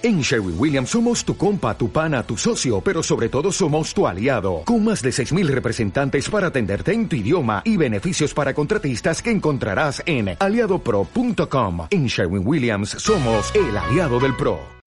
En Sherwin Williams somos tu compa, tu pana, tu socio, pero sobre todo somos tu aliado, con más de 6.000 representantes para atenderte en tu idioma y beneficios para contratistas que encontrarás en aliadopro.com. En Sherwin Williams somos el aliado del PRO.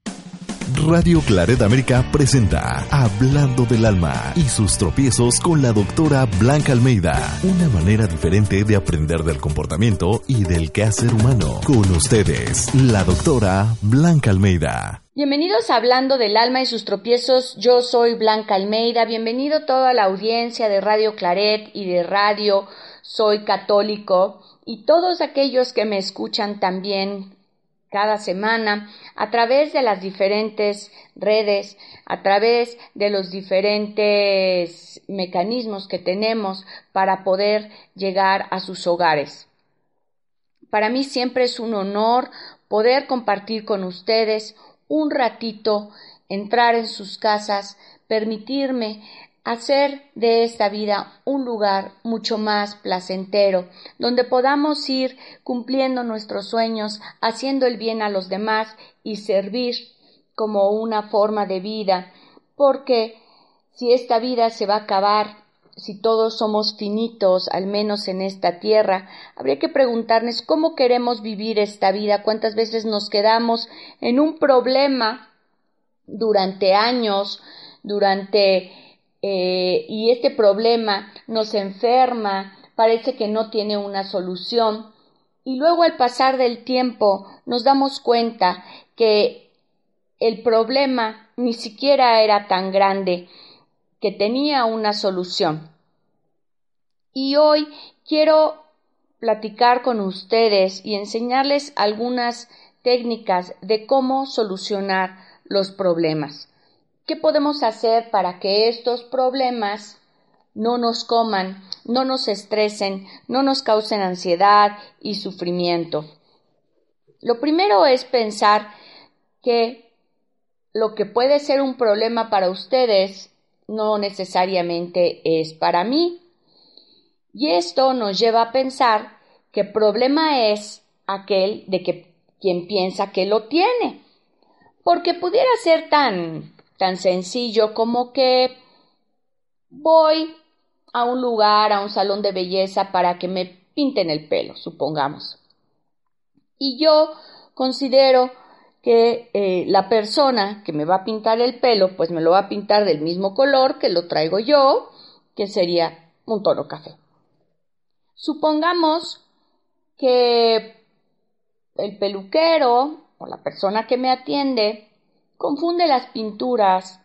Radio Claret América presenta Hablando del Alma y sus tropiezos con la doctora Blanca Almeida. Una manera diferente de aprender del comportamiento y del quehacer humano. Con ustedes, la doctora Blanca Almeida. Bienvenidos a Hablando del Alma y sus tropiezos. Yo soy Blanca Almeida. Bienvenido toda la audiencia de Radio Claret y de Radio Soy Católico y todos aquellos que me escuchan también cada semana a través de las diferentes redes, a través de los diferentes mecanismos que tenemos para poder llegar a sus hogares. Para mí siempre es un honor poder compartir con ustedes un ratito, entrar en sus casas, permitirme hacer de esta vida un lugar mucho más placentero, donde podamos ir cumpliendo nuestros sueños, haciendo el bien a los demás y servir como una forma de vida, porque si esta vida se va a acabar, si todos somos finitos, al menos en esta tierra, habría que preguntarnos cómo queremos vivir esta vida, cuántas veces nos quedamos en un problema durante años, durante eh, y este problema nos enferma, parece que no tiene una solución y luego al pasar del tiempo nos damos cuenta que el problema ni siquiera era tan grande, que tenía una solución. Y hoy quiero platicar con ustedes y enseñarles algunas técnicas de cómo solucionar los problemas. ¿Qué podemos hacer para que estos problemas no nos coman, no nos estresen, no nos causen ansiedad y sufrimiento? Lo primero es pensar que lo que puede ser un problema para ustedes no necesariamente es para mí. Y esto nos lleva a pensar que problema es aquel de que quien piensa que lo tiene. Porque pudiera ser tan tan sencillo como que voy a un lugar, a un salón de belleza para que me pinten el pelo, supongamos. Y yo considero que eh, la persona que me va a pintar el pelo, pues me lo va a pintar del mismo color que lo traigo yo, que sería un tono café. Supongamos que el peluquero o la persona que me atiende confunde las pinturas,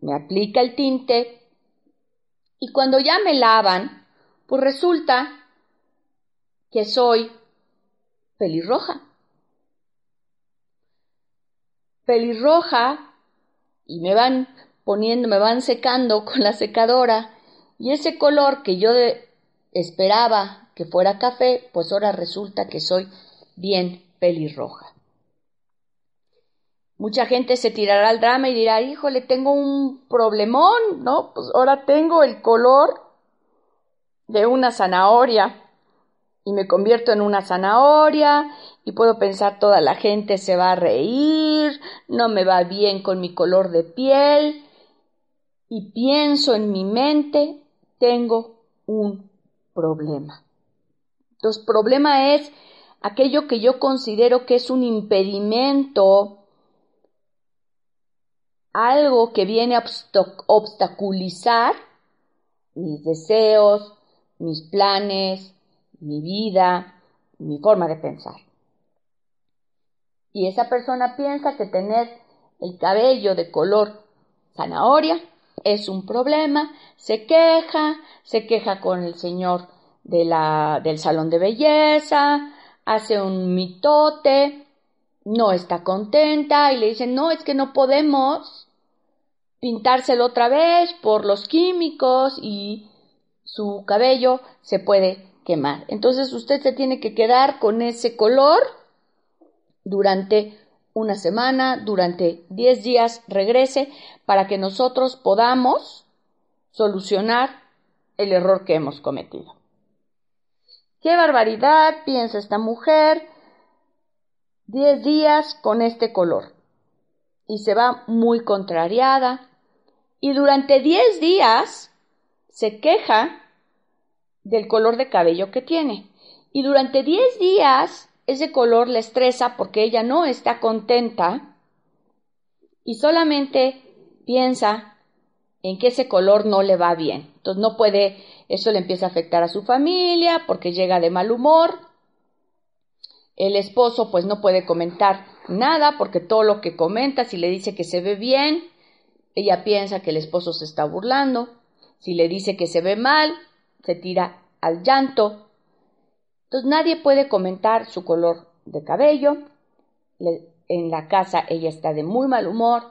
me aplica el tinte y cuando ya me lavan, pues resulta que soy pelirroja. Pelirroja y me van poniendo, me van secando con la secadora y ese color que yo esperaba que fuera café, pues ahora resulta que soy bien pelirroja. Mucha gente se tirará al drama y dirá, híjole, tengo un problemón, ¿no? Pues ahora tengo el color de una zanahoria y me convierto en una zanahoria y puedo pensar toda la gente se va a reír, no me va bien con mi color de piel y pienso en mi mente, tengo un problema. Entonces, problema es aquello que yo considero que es un impedimento algo que viene a obstaculizar mis deseos, mis planes, mi vida, mi forma de pensar. Y esa persona piensa que tener el cabello de color zanahoria es un problema, se queja, se queja con el señor de la, del salón de belleza, hace un mitote, no está contenta y le dicen, no, es que no podemos pintárselo otra vez por los químicos y su cabello se puede quemar. Entonces usted se tiene que quedar con ese color durante una semana, durante 10 días, regrese para que nosotros podamos solucionar el error que hemos cometido. ¡Qué barbaridad! piensa esta mujer 10 días con este color. y se va muy contrariada y durante 10 días se queja del color de cabello que tiene. Y durante 10 días ese color le estresa porque ella no está contenta y solamente piensa en que ese color no le va bien. Entonces no puede, eso le empieza a afectar a su familia porque llega de mal humor. El esposo pues no puede comentar nada porque todo lo que comenta, si le dice que se ve bien, ella piensa que el esposo se está burlando. Si le dice que se ve mal, se tira al llanto. Entonces nadie puede comentar su color de cabello. en la casa ella está de muy mal humor.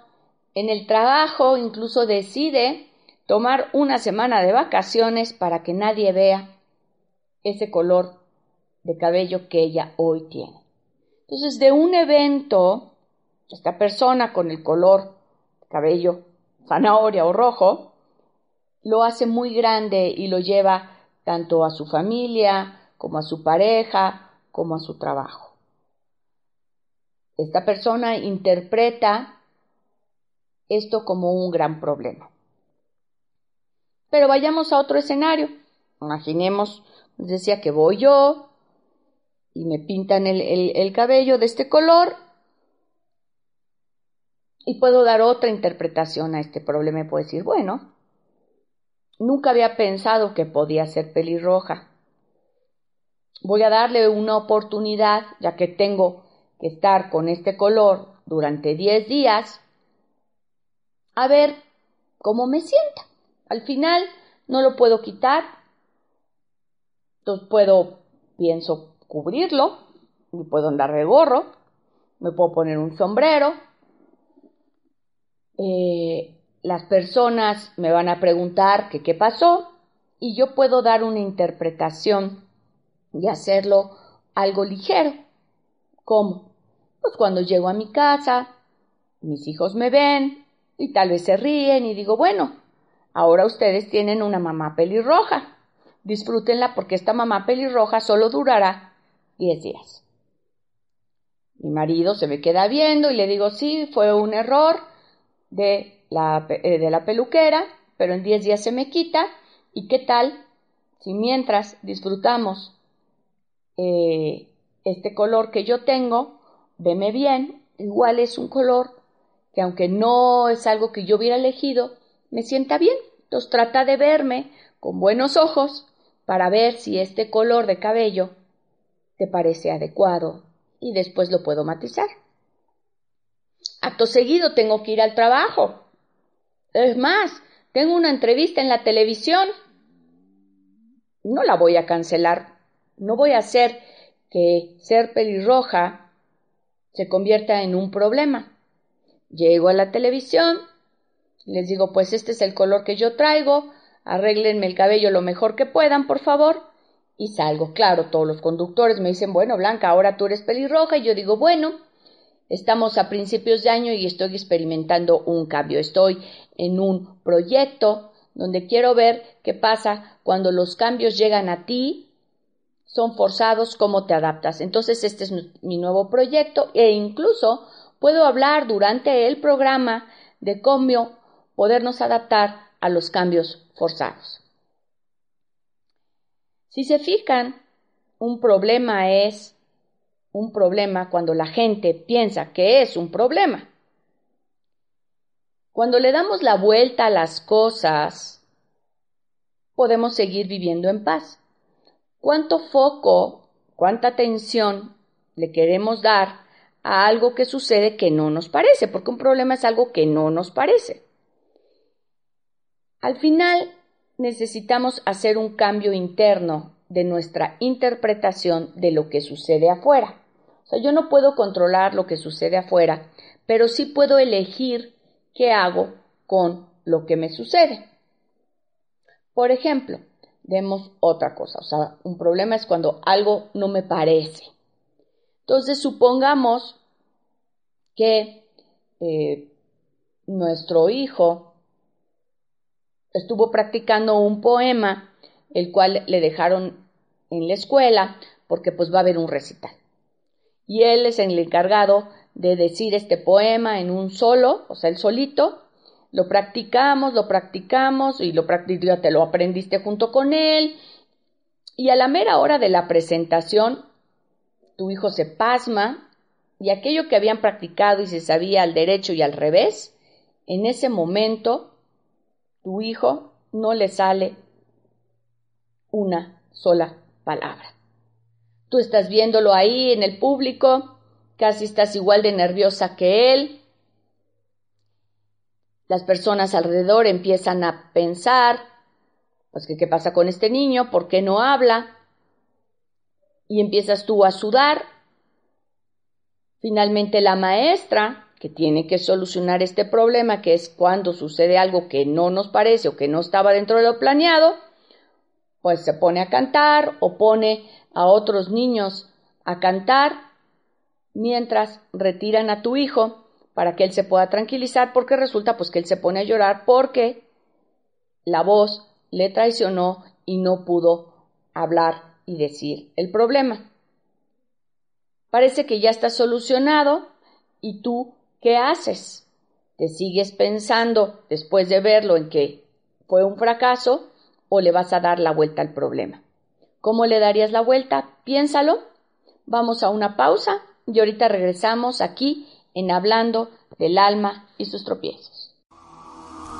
En el trabajo incluso decide tomar una semana de vacaciones para que nadie vea ese color de cabello que ella hoy tiene. Entonces, de un evento, esta persona con el color de cabello zanahoria o rojo, lo hace muy grande y lo lleva tanto a su familia como a su pareja como a su trabajo. Esta persona interpreta esto como un gran problema. Pero vayamos a otro escenario. Imaginemos, les decía que voy yo y me pintan el, el cabello de este color y puedo dar otra interpretación a este problema y puedo decir, bueno, Nunca había pensado que podía ser pelirroja. Voy a darle una oportunidad, ya que tengo que estar con este color durante 10 días, a ver cómo me sienta. Al final no lo puedo quitar, entonces puedo, pienso, cubrirlo, me puedo andar de gorro, me puedo poner un sombrero, eh, las personas me van a preguntar qué pasó y yo puedo dar una interpretación y hacerlo algo ligero. ¿Cómo? Pues cuando llego a mi casa, mis hijos me ven y tal vez se ríen y digo, bueno, ahora ustedes tienen una mamá pelirroja. Disfrútenla porque esta mamá pelirroja solo durará 10 días. Mi marido se me queda viendo y le digo, sí, fue un error de eh, de la peluquera, pero en 10 días se me quita. ¿Y qué tal si mientras disfrutamos eh, este color que yo tengo, veme bien, igual es un color que aunque no es algo que yo hubiera elegido, me sienta bien. Entonces trata de verme con buenos ojos para ver si este color de cabello te parece adecuado y después lo puedo matizar. Acto seguido tengo que ir al trabajo. Es más, tengo una entrevista en la televisión. No la voy a cancelar. No voy a hacer que ser pelirroja se convierta en un problema. Llego a la televisión, les digo, pues este es el color que yo traigo, arréglenme el cabello lo mejor que puedan, por favor, y salgo. Claro, todos los conductores me dicen, bueno, Blanca, ahora tú eres pelirroja, y yo digo, bueno, Estamos a principios de año y estoy experimentando un cambio. Estoy en un proyecto donde quiero ver qué pasa cuando los cambios llegan a ti, son forzados, cómo te adaptas. Entonces, este es mi nuevo proyecto e incluso puedo hablar durante el programa de cómo podernos adaptar a los cambios forzados. Si se fijan, un problema es un problema cuando la gente piensa que es un problema. Cuando le damos la vuelta a las cosas, podemos seguir viviendo en paz. ¿Cuánto foco, cuánta atención le queremos dar a algo que sucede que no nos parece? Porque un problema es algo que no nos parece. Al final necesitamos hacer un cambio interno de nuestra interpretación de lo que sucede afuera. O sea, yo no puedo controlar lo que sucede afuera, pero sí puedo elegir qué hago con lo que me sucede. Por ejemplo, vemos otra cosa, o sea, un problema es cuando algo no me parece. Entonces, supongamos que eh, nuestro hijo estuvo practicando un poema el cual le dejaron en la escuela porque pues va a haber un recital. Y él es el encargado de decir este poema en un solo, o sea, el solito, lo practicamos, lo practicamos y lo ya te lo aprendiste junto con él. Y a la mera hora de la presentación, tu hijo se pasma y aquello que habían practicado y se sabía al derecho y al revés, en ese momento tu hijo no le sale una sola palabra. Tú estás viéndolo ahí en el público, casi estás igual de nerviosa que él. Las personas alrededor empiezan a pensar, pues qué pasa con este niño, por qué no habla, y empiezas tú a sudar. Finalmente la maestra, que tiene que solucionar este problema, que es cuando sucede algo que no nos parece o que no estaba dentro de lo planeado, pues se pone a cantar o pone a otros niños a cantar mientras retiran a tu hijo para que él se pueda tranquilizar porque resulta pues que él se pone a llorar porque la voz le traicionó y no pudo hablar y decir el problema. Parece que ya está solucionado y tú ¿qué haces? ¿Te sigues pensando después de verlo en que fue un fracaso o le vas a dar la vuelta al problema? ¿Cómo le darías la vuelta? Piénsalo. Vamos a una pausa y ahorita regresamos aquí en Hablando del alma y sus tropiezos.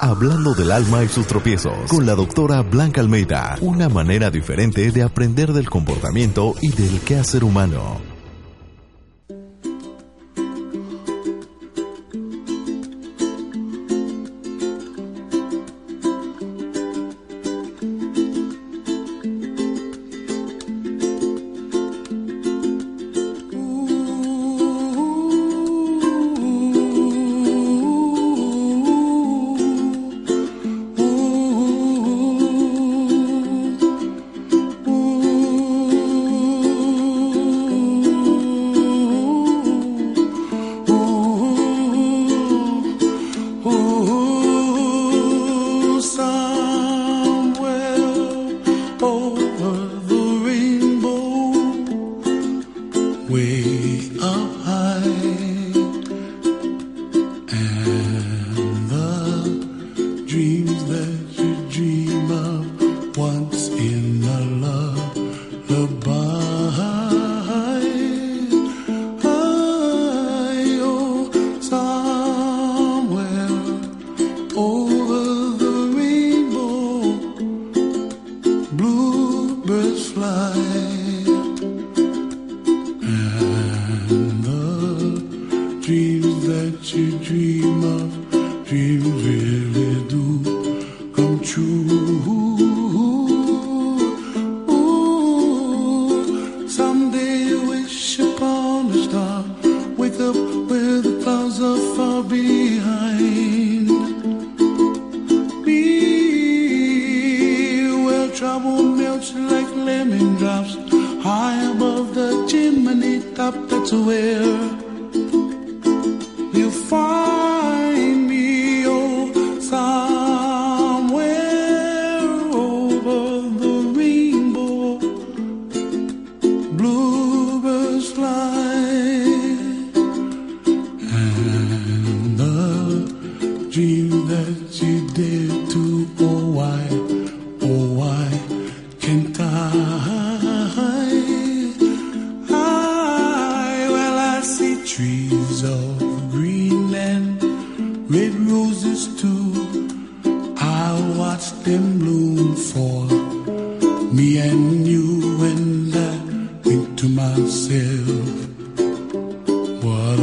Hablando del alma y sus tropiezos con la doctora Blanca Almeida, una manera diferente de aprender del comportamiento y del quehacer humano. me and you, and I think to myself, what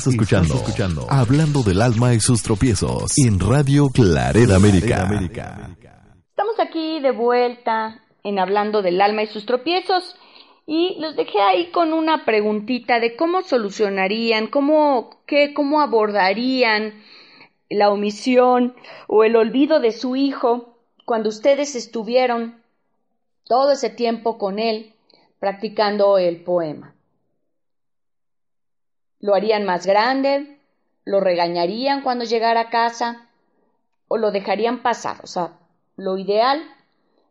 Estás escuchando, escuchando Hablando del alma y sus tropiezos en Radio Claret América. Estamos aquí de vuelta en Hablando del alma y sus tropiezos y los dejé ahí con una preguntita de cómo solucionarían, cómo, qué, cómo abordarían la omisión o el olvido de su hijo cuando ustedes estuvieron todo ese tiempo con él practicando el poema. ¿Lo harían más grande? ¿Lo regañarían cuando llegara a casa? ¿O lo dejarían pasar? O sea, lo ideal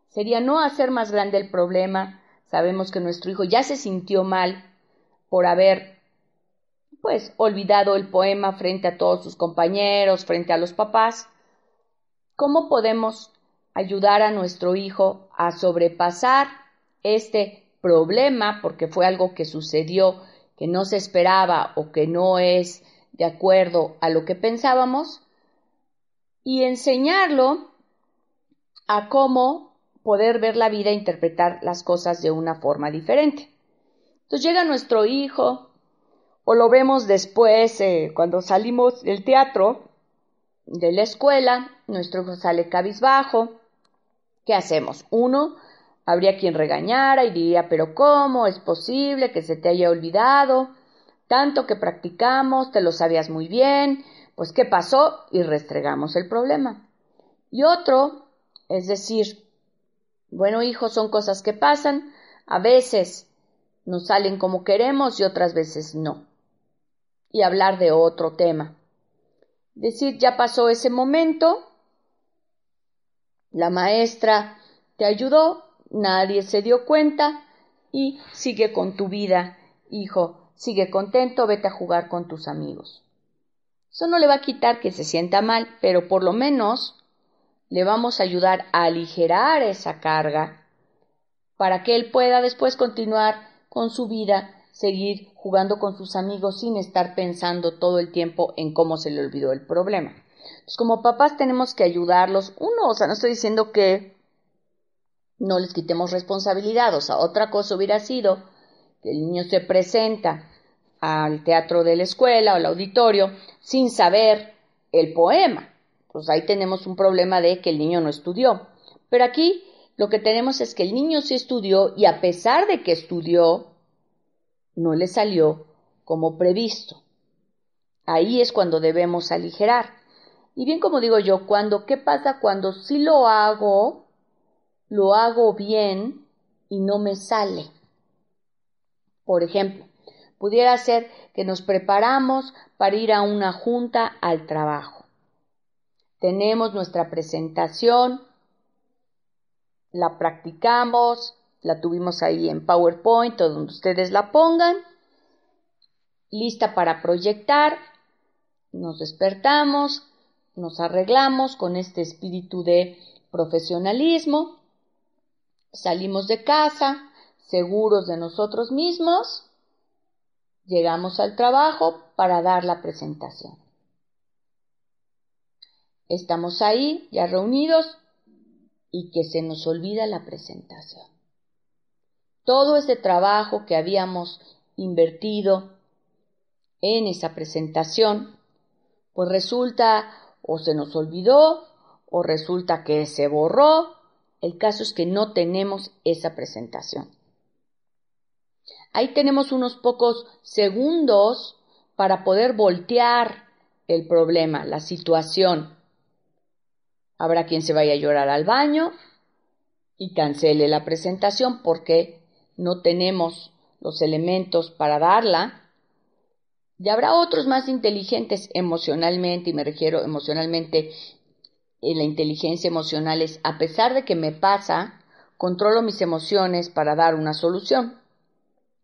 sería no hacer más grande el problema. Sabemos que nuestro hijo ya se sintió mal por haber, pues, olvidado el poema frente a todos sus compañeros, frente a los papás. ¿Cómo podemos ayudar a nuestro hijo a sobrepasar este problema, porque fue algo que sucedió que no se esperaba o que no es de acuerdo a lo que pensábamos y enseñarlo a cómo poder ver la vida e interpretar las cosas de una forma diferente. Entonces llega nuestro hijo o lo vemos después eh, cuando salimos del teatro, de la escuela, nuestro hijo sale cabizbajo. ¿Qué hacemos? Uno, Habría quien regañara y diría, pero ¿cómo es posible que se te haya olvidado? Tanto que practicamos, te lo sabías muy bien, pues ¿qué pasó? Y restregamos el problema. Y otro, es decir, bueno, hijo, son cosas que pasan, a veces nos salen como queremos y otras veces no. Y hablar de otro tema. Decir, ya pasó ese momento, la maestra te ayudó, nadie se dio cuenta y sigue con tu vida, hijo, sigue contento, vete a jugar con tus amigos. Eso no le va a quitar que se sienta mal, pero por lo menos le vamos a ayudar a aligerar esa carga para que él pueda después continuar con su vida, seguir jugando con sus amigos sin estar pensando todo el tiempo en cómo se le olvidó el problema. Pues como papás tenemos que ayudarlos. Uno, o sea, no estoy diciendo que no les quitemos responsabilidad. O sea, otra cosa hubiera sido que el niño se presenta al teatro de la escuela o al auditorio sin saber el poema. Pues ahí tenemos un problema de que el niño no estudió. Pero aquí lo que tenemos es que el niño sí estudió y a pesar de que estudió, no le salió como previsto. Ahí es cuando debemos aligerar. Y bien como digo yo, cuando, ¿qué pasa cuando sí lo hago, lo hago bien y no me sale. Por ejemplo, pudiera ser que nos preparamos para ir a una junta al trabajo. Tenemos nuestra presentación, la practicamos, la tuvimos ahí en PowerPoint o donde ustedes la pongan, lista para proyectar, nos despertamos, nos arreglamos con este espíritu de profesionalismo Salimos de casa, seguros de nosotros mismos, llegamos al trabajo para dar la presentación. Estamos ahí ya reunidos y que se nos olvida la presentación. Todo ese trabajo que habíamos invertido en esa presentación, pues resulta o se nos olvidó o resulta que se borró. El caso es que no tenemos esa presentación. Ahí tenemos unos pocos segundos para poder voltear el problema, la situación. Habrá quien se vaya a llorar al baño y cancele la presentación porque no tenemos los elementos para darla. Y habrá otros más inteligentes emocionalmente, y me refiero emocionalmente, en la inteligencia emocional es, a pesar de que me pasa, controlo mis emociones para dar una solución.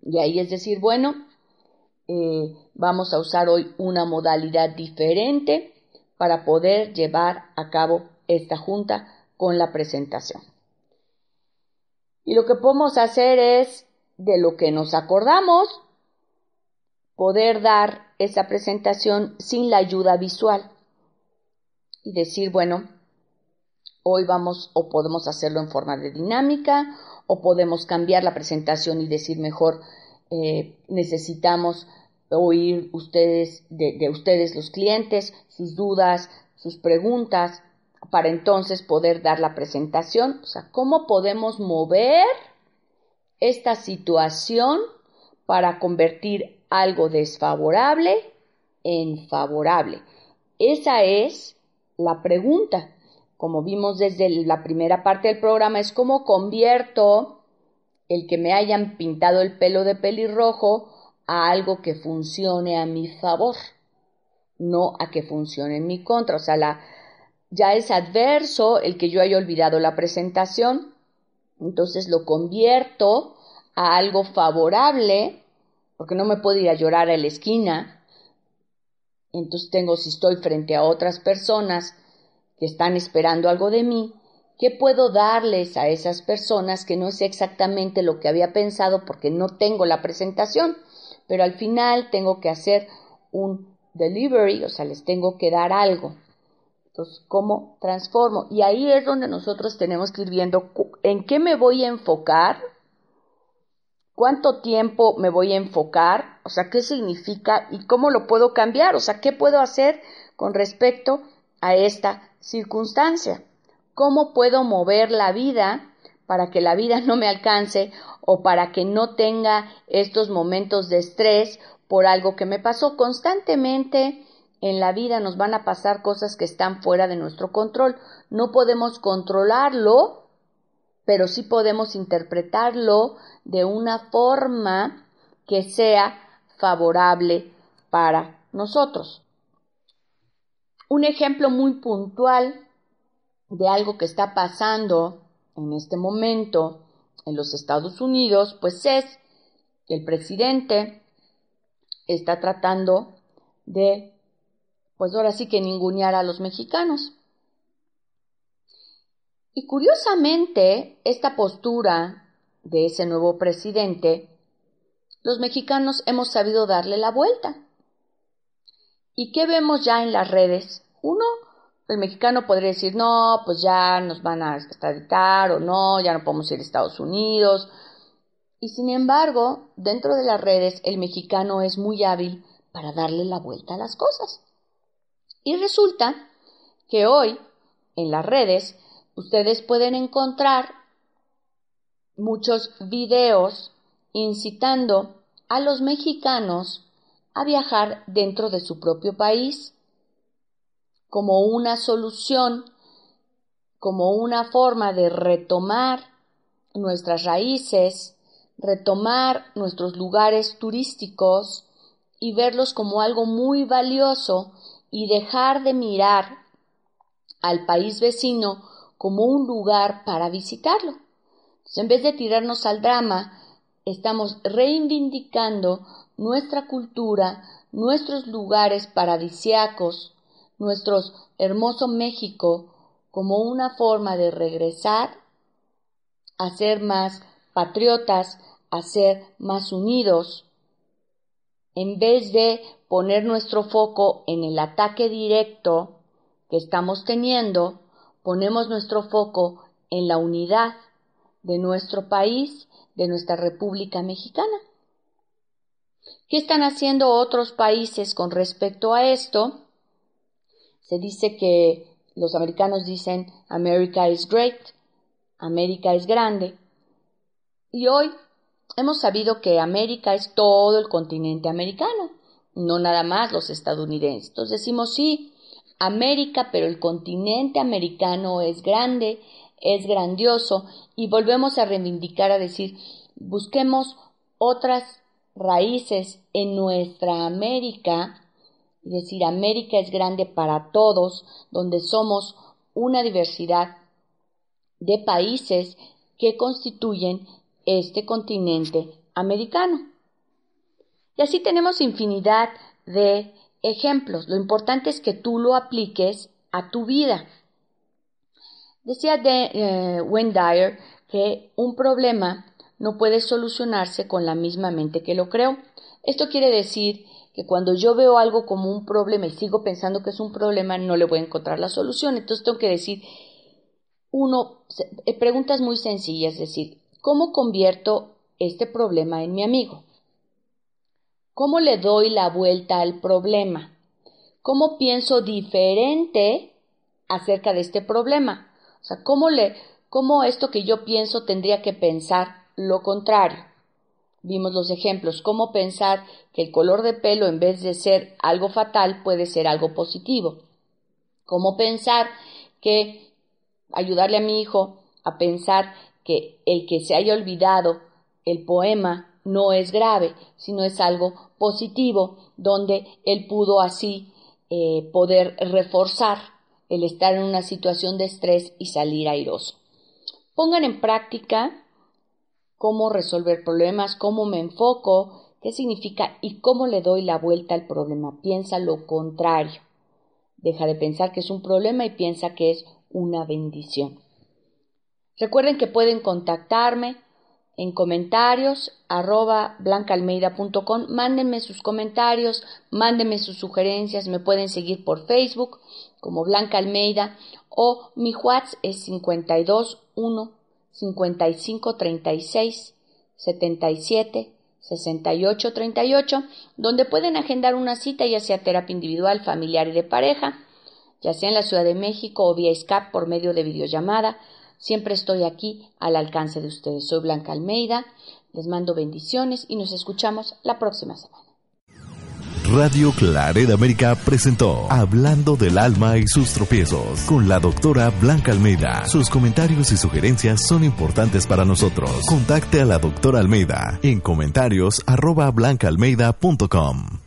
Y ahí es decir, bueno, eh, vamos a usar hoy una modalidad diferente para poder llevar a cabo esta junta con la presentación. Y lo que podemos hacer es, de lo que nos acordamos, poder dar esa presentación sin la ayuda visual y decir, bueno, hoy vamos o podemos hacerlo en forma de dinámica o podemos cambiar la presentación y decir mejor, eh, necesitamos oír ustedes, de, ustedes los clientes, sus dudas, sus preguntas, para entonces poder dar la presentación. O sea, ¿cómo podemos mover esta situación para convertir algo desfavorable en favorable? Esa es la pregunta como vimos desde la primera parte del programa, es cómo convierto el que me hayan pintado el pelo de pelirrojo a algo que funcione a mi favor, no a que funcione en mi contra. O sea, ya es adverso el que yo haya olvidado la presentación, entonces lo convierto a algo favorable, porque no me puedo ir a llorar a la esquina. Entonces tengo, si estoy frente a otras personas, que están esperando algo de mí, ¿qué puedo darles a esas personas que no es exactamente lo que había pensado porque no tengo la presentación? Pero al final tengo que hacer un delivery, o sea, les tengo que dar algo. Entonces, ¿cómo transformo? Y ahí es donde nosotros tenemos que ir viendo en qué me voy a enfocar, cuánto tiempo me voy a enfocar, o sea, qué significa y cómo lo puedo cambiar, o sea, qué puedo hacer con respecto a esta circunstancia. ¿Cómo puedo mover la vida para que la vida no me alcance o para que no tenga estos momentos de estrés por algo que me pasó constantemente? En la vida nos van a pasar cosas que están fuera de nuestro control. No podemos controlarlo, pero sí podemos interpretarlo de una forma que sea favorable para nosotros. Un ejemplo muy puntual de algo que está pasando en este momento en los Estados Unidos, pues es que el presidente está tratando de, pues ahora sí que ningunear a los mexicanos. Y curiosamente, esta postura de ese nuevo presidente, los mexicanos hemos sabido darle la vuelta. ¿Y qué vemos ya en las redes? Uno, el mexicano podría decir, no, pues ya nos van a extraditar o no, ya no podemos ir a Estados Unidos. Y sin embargo, dentro de las redes, el mexicano es muy hábil para darle la vuelta a las cosas. Y resulta que hoy, en las redes, ustedes pueden encontrar muchos videos incitando a los mexicanos a viajar dentro de su propio país como una solución, como una forma de retomar nuestras raíces, retomar nuestros lugares turísticos y verlos como algo muy valioso y dejar de mirar al país vecino como un lugar para visitarlo. en vez de tirarnos al drama, estamos reivindicando nuestra cultura, nuestros lugares paradisiacos, nuestro hermoso México como una forma de regresar a ser más patriotas, a ser más unidos en vez de poner nuestro foco en el ataque directo que estamos teniendo, ponemos nuestro foco en la unidad de nuestro país, de nuestra República Mexicana. ¿Qué están haciendo otros países con respecto a esto? Se dice que los americanos dicen America is great, América es grande. Y hoy hemos sabido que América es todo el continente americano, no nada más los estadounidenses. Entonces decimos sí, América, pero el continente americano es grande, es grandioso y volvemos a reivindicar a decir, busquemos otras raíces en nuestra América, es decir, América es grande para todos, donde somos una diversidad de países que constituyen este continente americano. Y así tenemos infinidad de ejemplos. Lo importante es que tú lo apliques a tu vida. Decía de, eh, que un problema no puede solucionarse con la misma mente que lo creó. Esto quiere decir que cuando yo veo algo como un problema y sigo pensando que es un problema, no le voy a encontrar la solución. Entonces tengo que decir, uno, eh, preguntas muy sencillas, es decir, ¿cómo convierto este problema en mi amigo? ¿Cómo le doy la vuelta al problema? ¿Cómo pienso diferente acerca de este problema? O sea, ¿cómo le, cómo esto que yo pienso tendría que pensar lo contrario. Vimos los ejemplos, cómo pensar que el color de pelo en vez de ser algo fatal puede ser algo positivo. Cómo pensar que ayudarle a mi hijo a pensar que el que se haya olvidado el poema no es grave, sino es algo positivo, donde él pudo así eh, poder reforzar el estar en una situación de estrés y salir airoso. Pongan en práctica cómo resolver problemas, cómo me enfoco, qué significa y cómo le doy la vuelta al problema. Piensa lo contrario. Deja de pensar que es un problema y piensa que es una bendición. Recuerden que pueden contactarme en comentarios arroba blancaalmeida.com. Mándenme sus comentarios, mándenme sus sugerencias. Me pueden seguir por Facebook como Blanca Almeida o mi WhatsApp es 521 55 36 77 68 38, donde pueden agendar una cita ya sea terapia individual, familiar y de pareja, ya sea en la Ciudad de México o vía Skype por medio de videollamada. Siempre estoy aquí al alcance de ustedes. Soy Blanca Almeida, les mando bendiciones y nos escuchamos la próxima semana. Radio Claret América presentó Hablando del alma y sus tropiezos con la doctora Blanca Almeida. Sus comentarios y sugerencias son importantes para nosotros. Contacte a la doctora Almeida en comentarios arroba blancaalmeida.com.